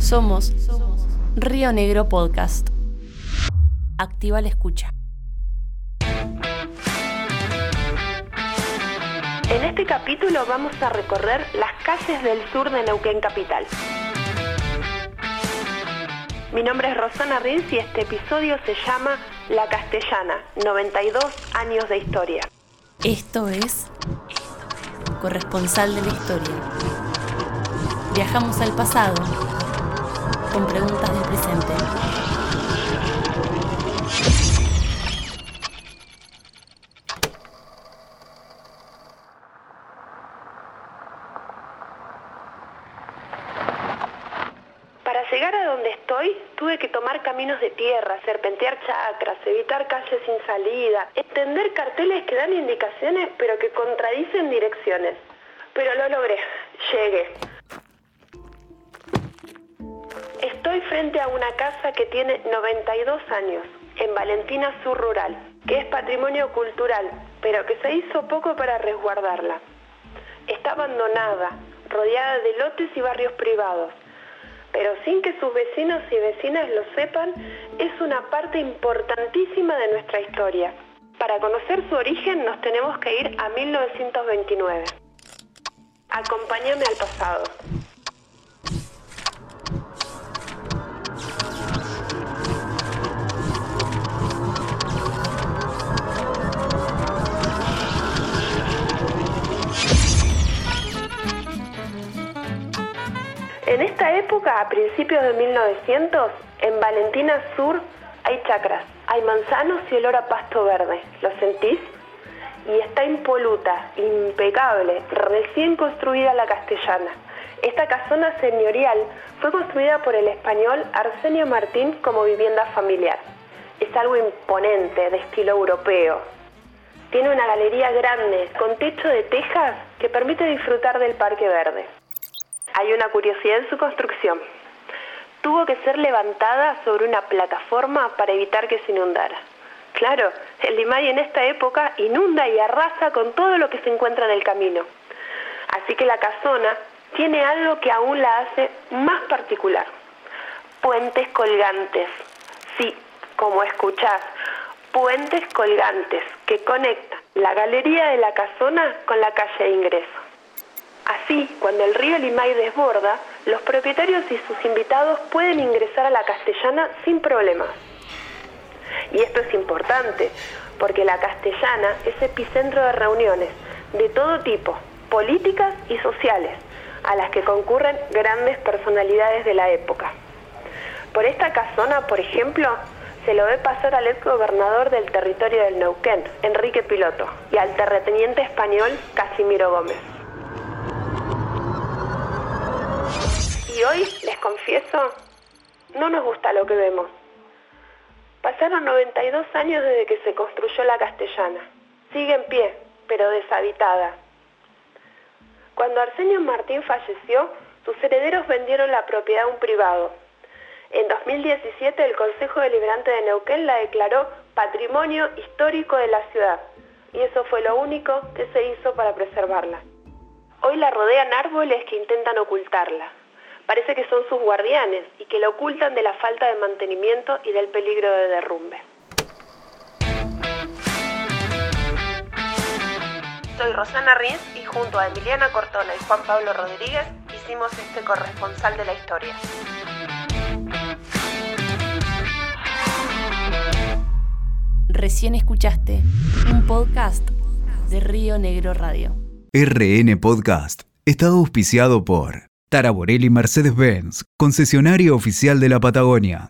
Somos Río Negro Podcast. Activa la escucha. En este capítulo vamos a recorrer las calles del sur de Neuquén Capital. Mi nombre es Rosana Rins y este episodio se llama La Castellana, 92 años de historia. Esto es Corresponsal de la Historia. Viajamos al pasado con preguntas del presente. Para llegar a donde estoy, tuve que tomar caminos de tierra, serpentear chacras, evitar calles sin salida, extender carteles que dan indicaciones pero que contradicen direcciones. Pero lo logré, llegué. Estoy frente a una casa que tiene 92 años, en Valentina Sur Rural, que es patrimonio cultural, pero que se hizo poco para resguardarla. Está abandonada, rodeada de lotes y barrios privados, pero sin que sus vecinos y vecinas lo sepan, es una parte importantísima de nuestra historia. Para conocer su origen nos tenemos que ir a 1929. Acompáñame al pasado. A principios de 1900, en Valentina Sur hay chacras, hay manzanos y olor a pasto verde. ¿Lo sentís? Y está impoluta, impecable, recién construida la castellana. Esta casona señorial fue construida por el español Arsenio Martín como vivienda familiar. Es algo imponente, de estilo europeo. Tiene una galería grande, con techo de tejas, que permite disfrutar del parque verde. Hay una curiosidad en su construcción. Tuvo que ser levantada sobre una plataforma para evitar que se inundara. Claro, el Limay en esta época inunda y arrasa con todo lo que se encuentra en el camino. Así que la casona tiene algo que aún la hace más particular. Puentes colgantes. Sí, como escuchás, puentes colgantes que conectan la galería de la casona con la calle de ingreso. Cuando el río Limay desborda, los propietarios y sus invitados pueden ingresar a la castellana sin problemas. Y esto es importante, porque la castellana es epicentro de reuniones de todo tipo, políticas y sociales, a las que concurren grandes personalidades de la época. Por esta casona, por ejemplo, se lo ve pasar al ex gobernador del territorio del Neuquén, Enrique Piloto, y al terrateniente español Casimiro Gómez. Confieso, no nos gusta lo que vemos. Pasaron 92 años desde que se construyó la castellana. Sigue en pie, pero deshabitada. Cuando Arsenio Martín falleció, sus herederos vendieron la propiedad a un privado. En 2017 el Consejo Deliberante de Neuquén la declaró Patrimonio Histórico de la ciudad y eso fue lo único que se hizo para preservarla. Hoy la rodean árboles que intentan ocultarla. Parece que son sus guardianes y que la ocultan de la falta de mantenimiento y del peligro de derrumbe. Soy Rosana Rins y junto a Emiliana Cortona y Juan Pablo Rodríguez hicimos este corresponsal de la historia. Recién escuchaste un podcast de Río Negro Radio. RN Podcast está auspiciado por Tara Borelli Mercedes-Benz, concesionario oficial de la Patagonia.